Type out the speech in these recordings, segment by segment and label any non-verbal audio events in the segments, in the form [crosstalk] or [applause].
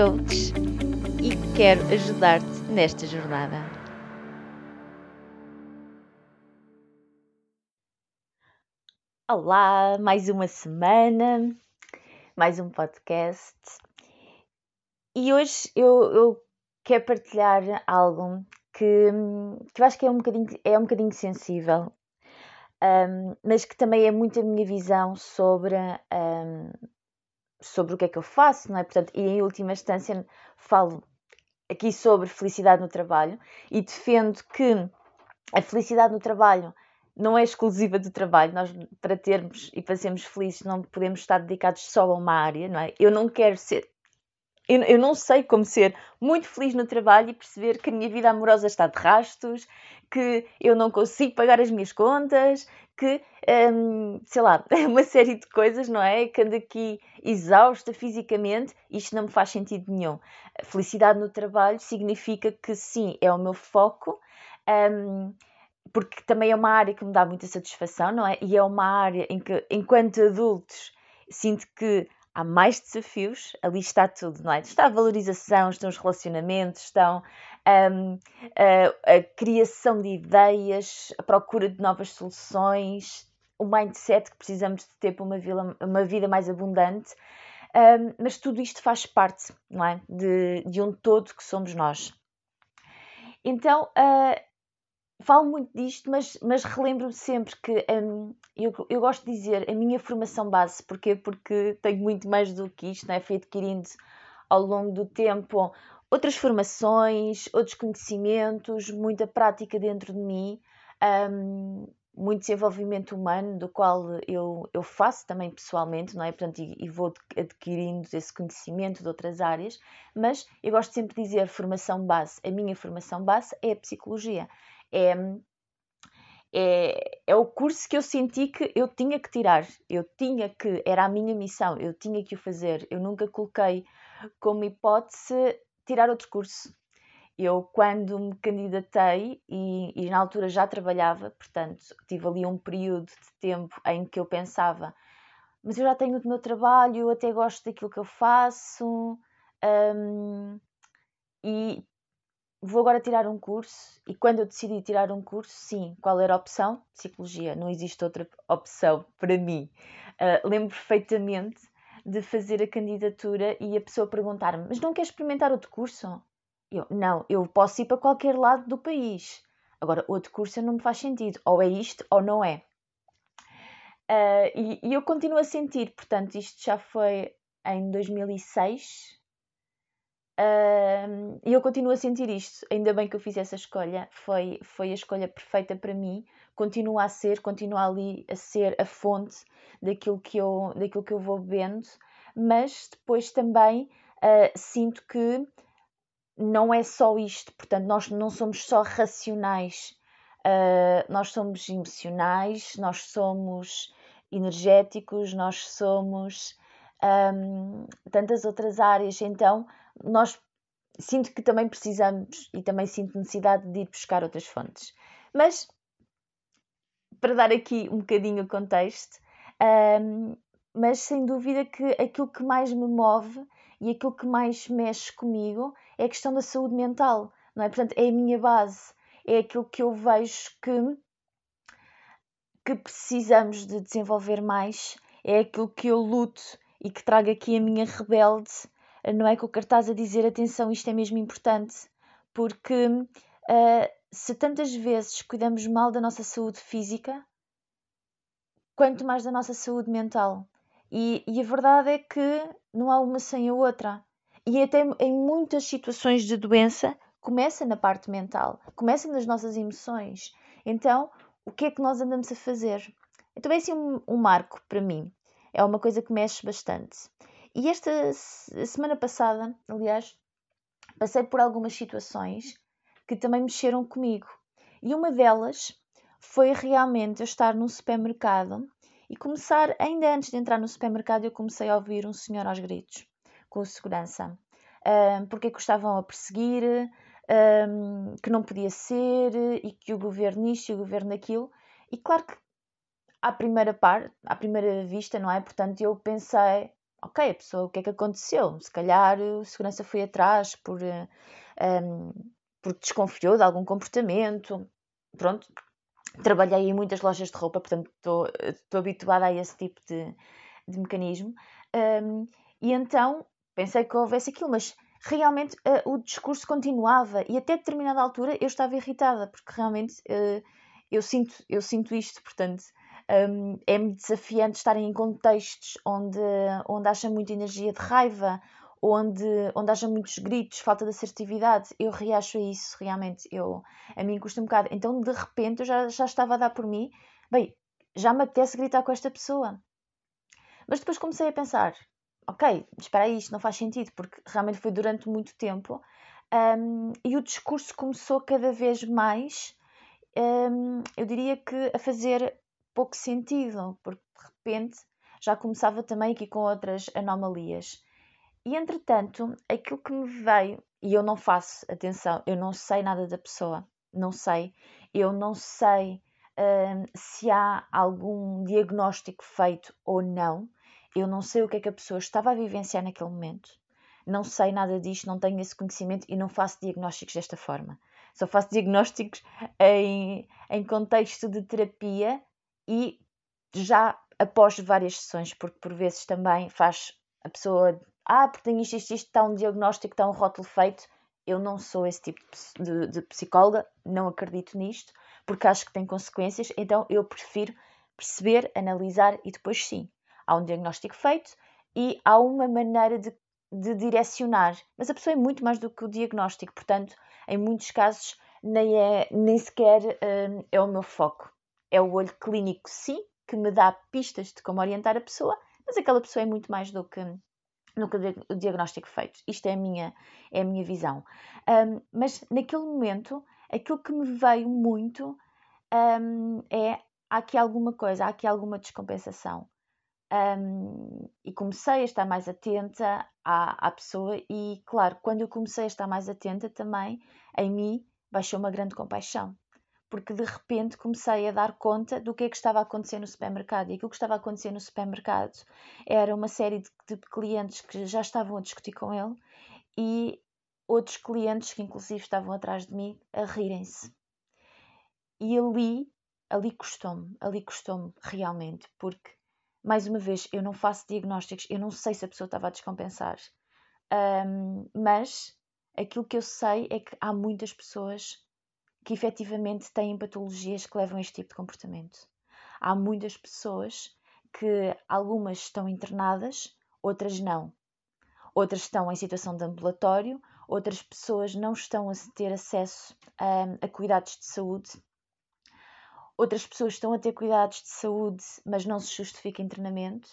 coach e quero ajudar-te nesta jornada. Olá, mais uma semana, mais um podcast. E hoje eu, eu quero partilhar algo que, que eu acho que é um bocadinho, é um bocadinho sensível, um, mas que também é muito a minha visão sobre, um, sobre o que é que eu faço, não é? Portanto, e em última instância falo aqui sobre felicidade no trabalho e defendo que a felicidade no trabalho não é exclusiva do trabalho. Nós, para termos e para sermos felizes, não podemos estar dedicados só a uma área, não é? Eu não quero ser eu, eu não sei como ser muito feliz no trabalho e perceber que a minha vida amorosa está de rastos, que eu não consigo pagar as minhas contas, que, hum, sei lá, [laughs] uma série de coisas, não é? Que ando aqui exausta fisicamente, isto não me faz sentido nenhum. Felicidade no trabalho significa que sim, é o meu foco. Um, porque também é uma área que me dá muita satisfação, não é? E é uma área em que, enquanto adultos, sinto que há mais desafios, ali está tudo, não é? Está a valorização, estão os relacionamentos, estão a, a, criação de ideias, a procura de novas soluções, o mindset que precisamos de ter para uma, vida, uma vida mais abundante. Um, mas tudo isto faz parte, não é? De, de um todo que somos nós. Então, uh, falo muito disto, mas, mas relembro-me sempre que um, eu, eu gosto de dizer a minha formação base, porquê? Porque tenho muito mais do que isto, não é? Fui adquirindo ao longo do tempo outras formações, outros conhecimentos, muita prática dentro de mim, um, muito desenvolvimento humano, do qual eu, eu faço também pessoalmente, não é? Portanto, e, e, vou adquirindo esse conhecimento de outras áreas, mas eu gosto sempre de dizer formação base. A minha formação base é a psicologia é, é, é o curso que eu senti que eu tinha que tirar, eu tinha que, era a minha missão, eu tinha que o fazer. Eu nunca coloquei como hipótese tirar outro curso. Eu, quando me candidatei, e, e, na altura já trabalhava, portanto, tive ali um período de tempo em que eu pensava, mas eu já tenho o meu trabalho, eu até gosto daquilo que eu faço, um, e vou agora tirar um curso e quando eu decidi tirar um curso, sim, qual era a opção? Psicologia, não existe outra opção para mim. Uh, lembro perfeitamente de fazer a candidatura e a pessoa perguntar-me: Mas não quer experimentar outro curso? Eu, não, eu posso ir para qualquer lado do país. Agora, outro curso não me faz sentido. Ou é isto ou não é. Uh, e, e eu continuo a sentir, portanto, isto já foi em 2006, e eu continuo a sentir isto. Ainda bem que eu fiz essa escolha. Foi, foi a escolha perfeita para mim. Continua a ser, continua ali a ser a fonte daquilo que eu, daquilo que eu vou bebendo. Mas depois também uh, sinto que não é só isto. Portanto, nós não somos só racionais. Uh, nós somos emocionais, nós somos energéticos, nós somos um, tantas outras áreas. Então, nós sinto que também precisamos e também sinto necessidade de ir buscar outras fontes. Mas, para dar aqui um bocadinho o contexto, um, mas sem dúvida que aquilo que mais me move e aquilo que mais mexe comigo é a questão da saúde mental, não é? Portanto, é a minha base, é aquilo que eu vejo que, que precisamos de desenvolver mais, é aquilo que eu luto e que trago aqui a minha rebelde não é com o cartaz a dizer atenção, isto é mesmo importante, porque uh, se tantas vezes cuidamos mal da nossa saúde física, quanto mais da nossa saúde mental. E, e a verdade é que não há uma sem a outra. E até em muitas situações de doença começa na parte mental, começa nas nossas emoções. Então, o que é que nós andamos a fazer? Então é assim um, um marco para mim. É uma coisa que mexe bastante. E esta semana passada, aliás, passei por algumas situações que também mexeram comigo. E uma delas foi realmente eu estar num supermercado e começar, ainda antes de entrar no supermercado, eu comecei a ouvir um senhor aos gritos, com segurança. Um, porque é que o estavam a perseguir, um, que não podia ser, e que o governo isto e o governo aquilo. E claro que à primeira parte, à primeira vista, não é? Portanto, eu pensei, ok, a pessoa, o que é que aconteceu? Se calhar o segurança foi atrás por, um, porque desconfiou de algum comportamento. Pronto, trabalhei em muitas lojas de roupa, portanto estou habituada a esse tipo de, de mecanismo. Um, e então pensei que houvesse aquilo, mas realmente uh, o discurso continuava e até determinada altura eu estava irritada, porque realmente uh, eu, sinto, eu sinto isto, portanto é-me desafiante estar em contextos onde, onde haja muita energia de raiva, onde, onde haja muitos gritos, falta de assertividade, eu reacho a isso realmente. Eu, a mim custa um bocado. Então, de repente, eu já, já estava a dar por mim, bem, já me apetece gritar com esta pessoa. Mas depois comecei a pensar, ok, espera aí, isto não faz sentido, porque realmente foi durante muito tempo um, e o discurso começou cada vez mais, um, eu diria que a fazer pouco sentido, porque de repente já começava também aqui com outras anomalias. E entretanto, aquilo que me veio, e eu não faço, atenção, eu não sei nada da pessoa, não sei, eu não sei hum, se há algum diagnóstico feito ou não, eu não sei o que é que a pessoa estava a vivenciar naquele momento, não sei nada disto, não tenho esse conhecimento e não faço diagnósticos desta forma. Só faço diagnósticos em, em contexto de terapia e já após várias sessões, porque por vezes também faz a pessoa ah, porque tenho isto, isto, isto, está um diagnóstico, está um rótulo feito. Eu não sou esse tipo de, de psicóloga, não acredito nisto, porque acho que tem consequências, então eu prefiro perceber, analisar e depois sim. Há um diagnóstico feito e há uma maneira de, de direcionar, mas a pessoa é muito mais do que o diagnóstico, portanto, em muitos casos, nem, é, nem sequer hum, é o meu foco. É o olho clínico, sim, que me dá pistas de como orientar a pessoa, mas aquela pessoa é muito mais do que, o diagnóstico feito. Isto é a minha, é a minha visão. Um, mas naquele momento, aquilo que me veio muito um, é há aqui alguma coisa, há aqui alguma descompensação. Um, e comecei a estar mais atenta à, à pessoa, e claro, quando eu comecei a estar mais atenta também, em mim baixou uma grande compaixão porque de repente comecei a dar conta do que é que estava a acontecer no supermercado. E aquilo que estava a acontecer no supermercado era uma série de, de clientes que já estavam a discutir com ele e outros clientes que inclusive estavam atrás de mim a rirem-se. E ali, ali custou-me, ali custou-me realmente, porque mais uma vez eu não faço diagnósticos, eu não sei se a pessoa estava a descompensar, um, mas aquilo que eu sei é que há muitas pessoas que efetivamente têm patologias que levam a este tipo de comportamento. Há muitas pessoas que algumas estão internadas, outras não. Outras estão em situação de ambulatório, outras pessoas não estão a ter acesso a, a cuidados de saúde. Outras pessoas estão a ter cuidados de saúde, mas não se justifica internamento.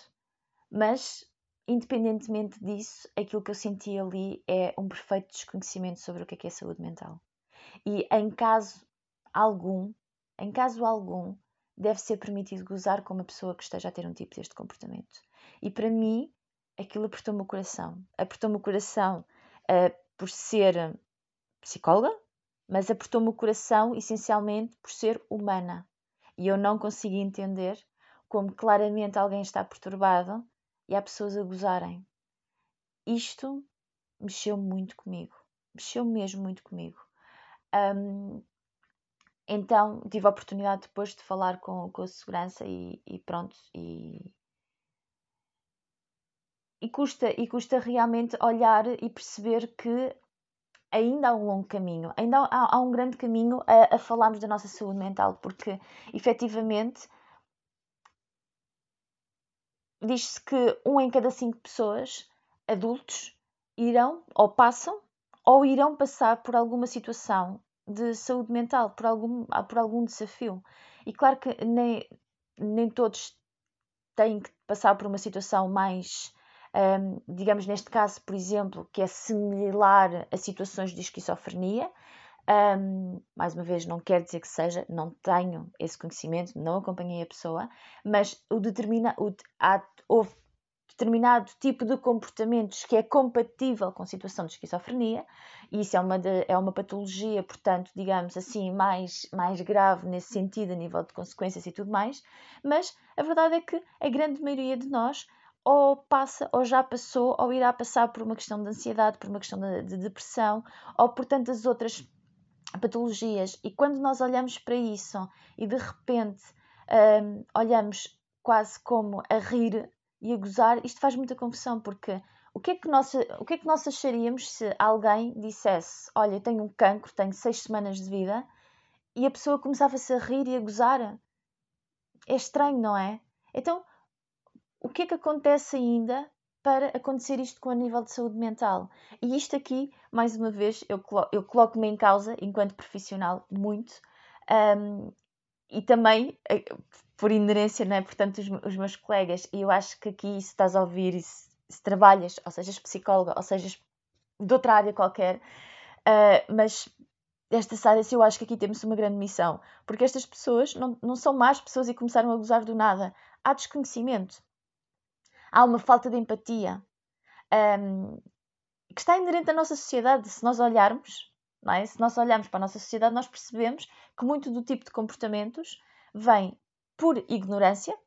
Mas, independentemente disso, aquilo que eu senti ali é um perfeito desconhecimento sobre o que é, que é saúde mental. E em caso algum, em caso algum, deve ser permitido gozar com uma pessoa que esteja a ter um tipo deste comportamento. E para mim, aquilo apertou-me o coração. Apertou-me o coração uh, por ser psicóloga, mas apertou-me o coração essencialmente por ser humana. E eu não consigo entender como claramente alguém está perturbado e há pessoas a gozarem. Isto mexeu muito comigo. Mexeu mesmo muito comigo. Um, então tive a oportunidade depois de falar com, com a segurança e, e pronto. E, e, custa, e custa realmente olhar e perceber que ainda há um longo caminho, ainda há, há um grande caminho a, a, falarmos da nossa saúde mental, porque efetivamente diz-se que um em cada cinco pessoas adultos irão ou passam ou irão passar por alguma situação de saúde mental, por algum, por algum desafio. E claro que nem, nem todos têm que passar por uma situação mais um, digamos neste caso, por exemplo, que é similar a situações de esquizofrenia. Um, mais uma vez, não quer dizer que seja, não tenho esse conhecimento, não acompanhei a pessoa, mas o determina, o, há, houve determinado tipo de comportamentos que é compatível com a situação de esquizofrenia, e isso é uma, de, é uma patologia, portanto, digamos assim, mais, mais grave nesse sentido, a nível de consequências e tudo mais, mas a verdade é que a grande maioria de nós ou passa, ou já passou, ou irá passar por uma questão de ansiedade, por uma questão de, de depressão, ou por tantas outras patologias. E quando nós olhamos para isso e de repente um, olhamos quase como a rir e a gozar, isto faz muita confusão, porque o que, é que nós, o que é que nós acharíamos se alguém dissesse: Olha, tenho um cancro, tenho seis semanas de vida, e a pessoa começava-se a rir e a gozar? É estranho, não é? Então, o que é que acontece ainda para acontecer isto com a nível de saúde mental? E isto aqui, mais uma vez, eu, eu coloco-me em causa enquanto profissional muito. Um, e também, eh, por inerência, não é? portanto, os, os, meus colegas, e eu acho que aqui, se estás a ouvir, e se, se trabalhas, ou sejas psicóloga, ou sejas de outra área qualquer, uh, mas esta área, eu acho que aqui temos uma grande missão, porque estas pessoas não, não são más pessoas e começaram a gozar do nada. Há desconhecimento há uma falta de empatia um, que está inerente à nossa sociedade. Se nós olharmos, é? se nós olharmos para a nossa sociedade, nós percebemos que muito do tipo de comportamentos vem por ignorância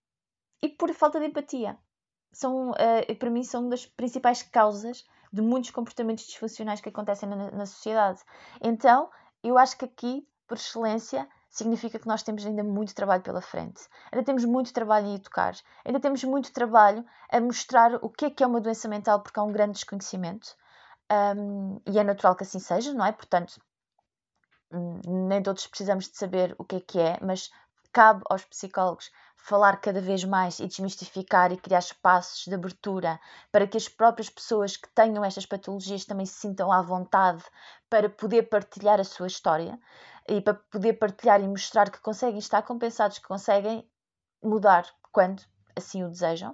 e por falta de empatia. São, uh, para mim, são das principais causas de muitos comportamentos disfuncionais que acontecem na, na sociedade. Então, eu acho que aqui, por excelência, significa que nós temos ainda muito trabalho pela frente. Ainda temos muito trabalho em educar, ainda temos muito trabalho a mostrar o que é que é uma doença mental, porque há um grande desconhecimento. Um, e é natural que assim seja, não é? Portanto, hum, nem todos precisamos de saber o que é que é, mas cabe aos psicólogos falar cada vez mais e desmistificar e criar espaços de abertura para que as próprias pessoas que tenham estas patologias também se sintam à vontade para poder partilhar a sua história e para poder partilhar e mostrar que conseguem estar compensados, que conseguem mudar quando assim o desejam,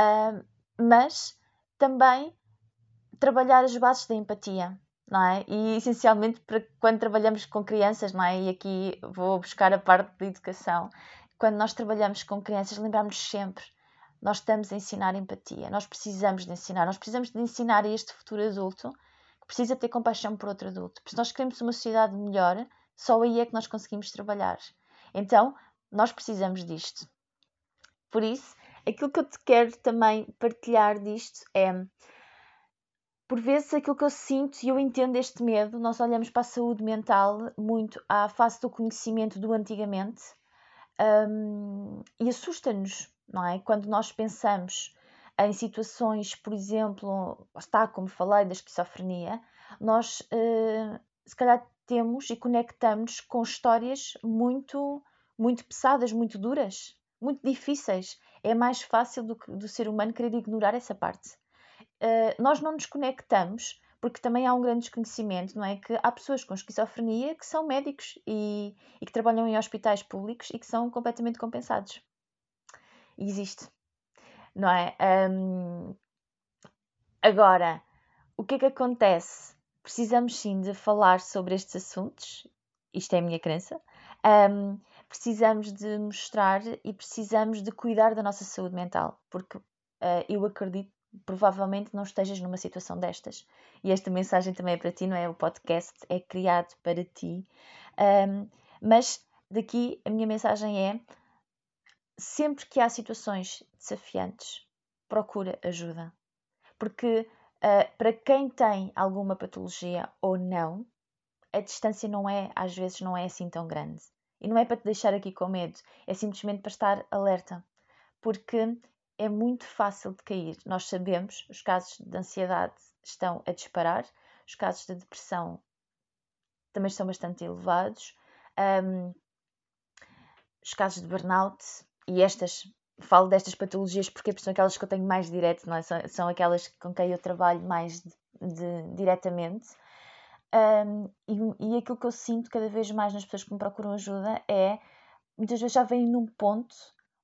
uh, mas também trabalhar as bases da empatia, não é? E essencialmente para quando trabalhamos com crianças, não é? E aqui vou buscar a parte da educação. Quando nós trabalhamos com crianças, lembramos sempre, nós estamos a ensinar empatia, nós precisamos de ensinar, nós precisamos de ensinar a este futuro adulto que precisa ter compaixão por outro adulto. Porque se nós queremos uma sociedade melhor, só aí é que nós conseguimos trabalhar. Então, nós precisamos disto. Por isso, aquilo que eu te quero também partilhar disto é por vezes aquilo que eu sinto e eu entendo este medo, nós olhamos para a saúde mental muito à face do conhecimento do antigamente um, e assusta-nos, não é? Quando nós pensamos em situações, por exemplo, está como falei da esquizofrenia, nós uh, se calhar temos e conectamos com histórias muito, muito pesadas, muito duras, muito difíceis. É mais fácil do, do ser humano querer ignorar essa parte. Uh, nós não nos conectamos porque também há um grande desconhecimento, não é? Que há pessoas com esquizofrenia que são médicos e, e que trabalham em hospitais públicos e que são completamente compensados. E existe, não é? Um, agora, o que é que acontece precisamos sim de falar sobre estes assuntos, isto é a minha crença. Um, precisamos de mostrar e precisamos de cuidar da nossa saúde mental, porque uh, eu acredito provavelmente não estejas numa situação destas. E esta mensagem também é para ti, não é? O podcast é criado para ti. Um, mas daqui a minha mensagem é: sempre que há situações desafiantes, procura ajuda. Porque Uh, para quem tem alguma patologia ou não, a distância não é, às vezes, não é assim tão grande. E não é para te deixar aqui com medo, é simplesmente para estar alerta. Porque é muito fácil de cair. Nós sabemos, os casos de ansiedade estão a disparar, os casos de depressão também estão bastante elevados, um, os casos de burnout e estas falo destas patologias porque são aquelas que eu tenho mais direto, não é? são, são aquelas com quem eu trabalho mais de, de, diretamente. Um, e, e aquilo que eu sinto cada vez mais nas pessoas que me procuram ajuda é muitas vezes já vêm num ponto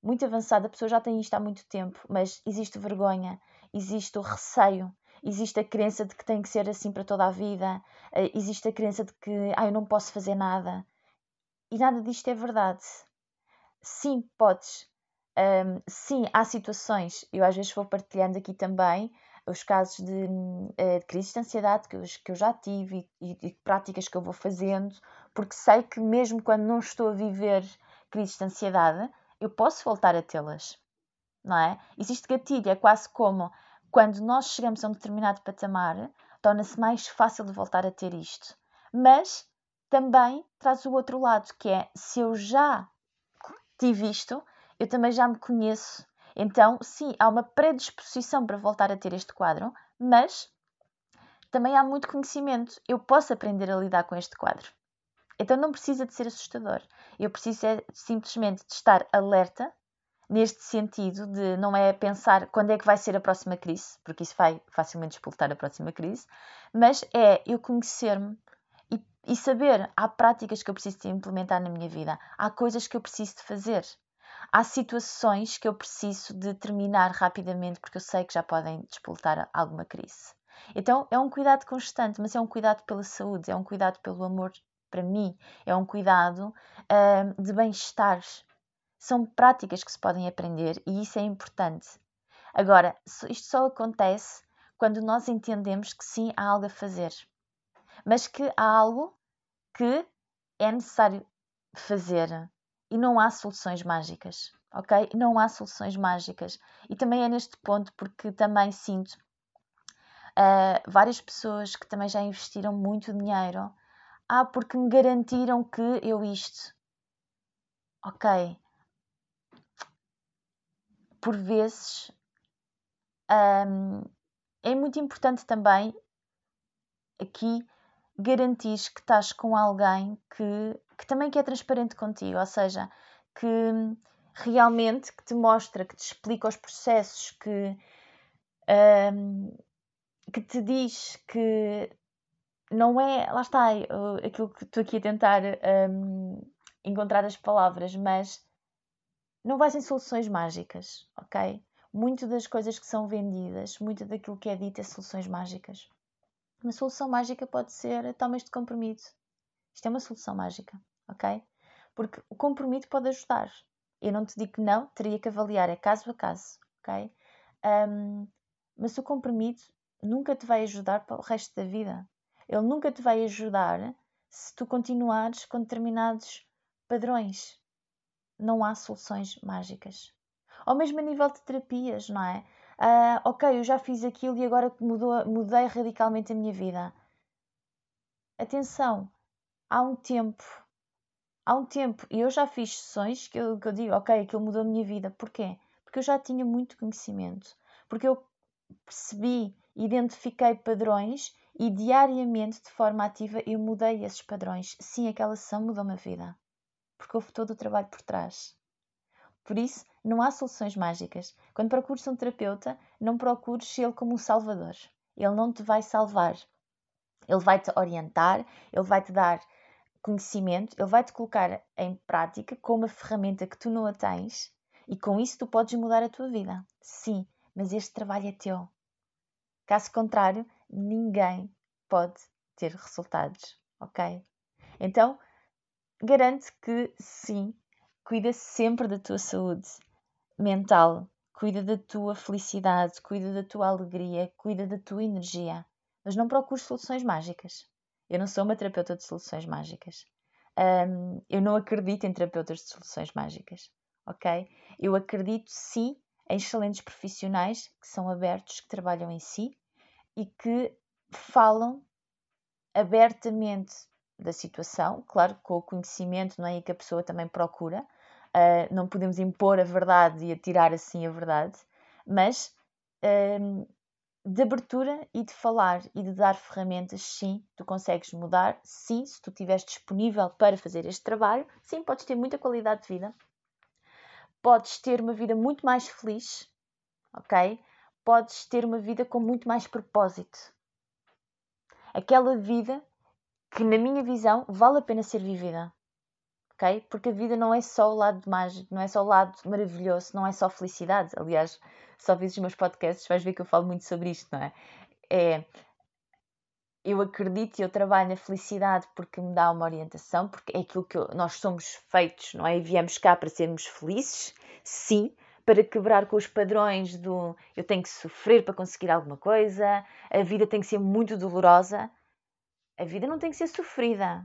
muito avançado, a pessoa já tem isto há muito tempo, mas existe vergonha, existe o receio, existe a crença de que tem que ser assim para toda a vida, eh, existe a crença de que ah, eu não posso fazer nada. E nada disto é verdade. Sim, podes. Um, sim, há situações, eu às vezes vou partilhando aqui também os casos de, eh, de crise de ansiedade que eu, que eu já tive e, e, práticas que eu vou fazendo, porque sei que mesmo quando não estou a viver crises de ansiedade, eu posso voltar a tê-las, não é? Existe gatilho, é quase como quando nós chegamos a um determinado patamar, torna-se mais fácil de voltar a ter isto. Mas também traz o outro lado, que é se eu já tive isto, eu também já me conheço. Então, sim, há uma predisposição para voltar a ter este quadro, mas também há muito conhecimento. Eu posso aprender a lidar com este quadro. Então não precisa de ser assustador. Eu preciso é simplesmente de estar alerta neste sentido de não é pensar quando é que vai ser a próxima crise, porque isso vai facilmente explotar a próxima crise, mas é eu conhecer-me e, e, saber há práticas que eu preciso de implementar na minha vida, há coisas que eu preciso de fazer, há situações que eu preciso de terminar rapidamente porque eu sei que já podem despoltar alguma crise. Então é um cuidado constante, mas é um cuidado pela saúde, é um cuidado pelo amor para mim, é um cuidado uh, de bem-estar, são práticas que se podem aprender e isso é importante. Agora, isto só acontece quando nós entendemos que sim, há algo a fazer, mas que há algo que é necessário fazer e não há soluções mágicas, ok? Não há soluções mágicas. E também é neste ponto porque também sinto uh, várias pessoas que também já investiram muito dinheiro. Ah, porque me garantiram que eu isto. Ok, por vezes um, é muito importante também aqui garantir que estás com alguém que, que também que é transparente contigo, ou seja, que realmente que te mostra, que te explica os processos, que, um, que te diz que não é, lá está, aquilo que estou aqui a tentar um, encontrar as palavras, mas não vai ser soluções mágicas, ok? Muito das coisas que são vendidas, muito daquilo que é dito é soluções mágicas. Uma solução mágica pode ser tomas de compromisso. Isto é uma solução mágica, ok? Porque o compromisso pode ajudar. Eu não te digo que não, teria que avaliar, é caso a caso, ok? Um, mas o compromisso nunca te vai ajudar para o resto da vida. Ele nunca te vai ajudar se tu continuares com determinados padrões não há soluções mágicas. Ou mesmo a nível de terapias, não é? Uh, ok, eu já fiz aquilo e agora mudou, mudei radicalmente a minha vida. Atenção, há um tempo, há um tempo, e eu já fiz sessões que eu, que eu digo, ok, aquilo mudou a minha vida. Porquê? Porque eu já tinha muito conhecimento, porque eu percebi, identifiquei padrões e diariamente, de forma ativa, eu mudei esses padrões. Sim, aquela sessão mudou-me a vida porque houve todo o trabalho por trás. Por isso, não há soluções mágicas. Quando procures um terapeuta, não procures ele como um salvador. Ele não te vai salvar. Ele vai te orientar, ele vai te dar conhecimento, ele vai te colocar em prática com uma ferramenta que tu não a tens e com isso tu podes mudar a tua vida. Sim, mas este trabalho é teu. Caso contrário, ninguém pode ter resultados, ok? Então, garante que sim, cuida sempre da tua saúde mental, cuida da tua felicidade, cuida da tua alegria, cuida da tua energia. Mas não procures soluções mágicas. Eu não sou uma terapeuta de soluções mágicas. Um, eu não acredito em terapeutas de soluções mágicas, ok? Eu acredito sim em excelentes profissionais que são abertos, que trabalham em si e que falam abertamente da situação, claro, com o conhecimento, não é? E que a pessoa também procura. Uh, não podemos impor a verdade e atirar assim a verdade, mas uh, de abertura e de falar e de dar ferramentas, sim, tu consegues mudar, sim, se tu estiveres disponível para fazer este trabalho, sim, podes ter muita qualidade de vida, podes ter uma vida muito mais feliz, ok? Podes ter uma vida com muito mais propósito. Aquela vida que, na minha visão, vale a pena ser vivida. ok? Porque a vida não é só o lado mágico, não é só o lado maravilhoso, não é só felicidade. Aliás, só vezes os meus podcasts vais ver que eu falo muito sobre isto, não é? É eu acredito e eu trabalho na felicidade porque me dá uma orientação, porque é aquilo que eu, nós somos feitos, não é? E viemos cá para sermos felizes, sim, para quebrar com os padrões do eu tenho que sofrer para conseguir alguma coisa, a vida tem que ser muito dolorosa. A vida não tem que ser sofrida.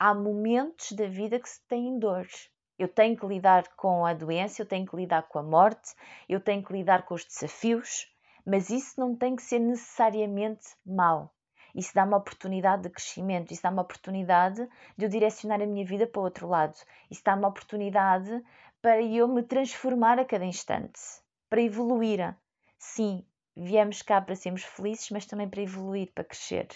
Há momentos da vida que se têm dores. Eu tenho que lidar com a doença, eu tenho que lidar com a morte, eu tenho que lidar com os desafios, mas isso não tem que ser necessariamente mau. Isso dá uma oportunidade de crescimento, isso dá uma oportunidade de eu direcionar a minha vida para o outro lado. Isso dá uma oportunidade para eu me transformar a cada instante, para evoluir. Sim, viemos cá para sermos felizes, mas também para evoluir, para crescer.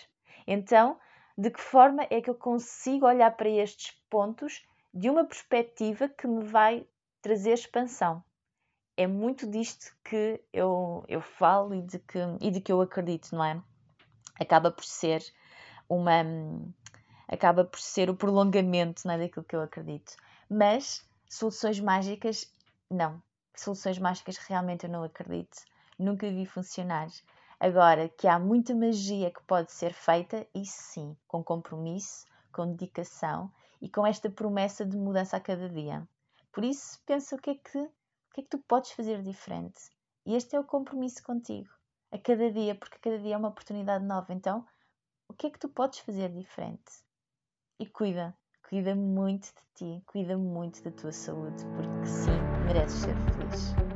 Então, de que forma é que eu consigo olhar para estes pontos de uma perspectiva que me vai trazer expansão? É muito disto que eu, eu falo e de, que, e de que eu acredito, não é? acaba por ser uma acaba por ser o prolongamento não é, daquilo que eu acredito. Mas soluções mágicas, não. Soluções mágicas realmente eu não acredito. Nunca vi funcionar. Agora, que há muita magia que pode ser feita, isso sim, com compromisso, com dedicação e com esta promessa de mudança a cada dia. Por isso, pensa o que é que, o que, é que tu podes fazer diferente. E este é o compromisso contigo a cada dia, porque cada dia é uma oportunidade nova. Então, o que é que tu podes fazer diferente? E cuida, cuida muito de ti, cuida muito da tua saúde, porque sim, mereces ser feliz.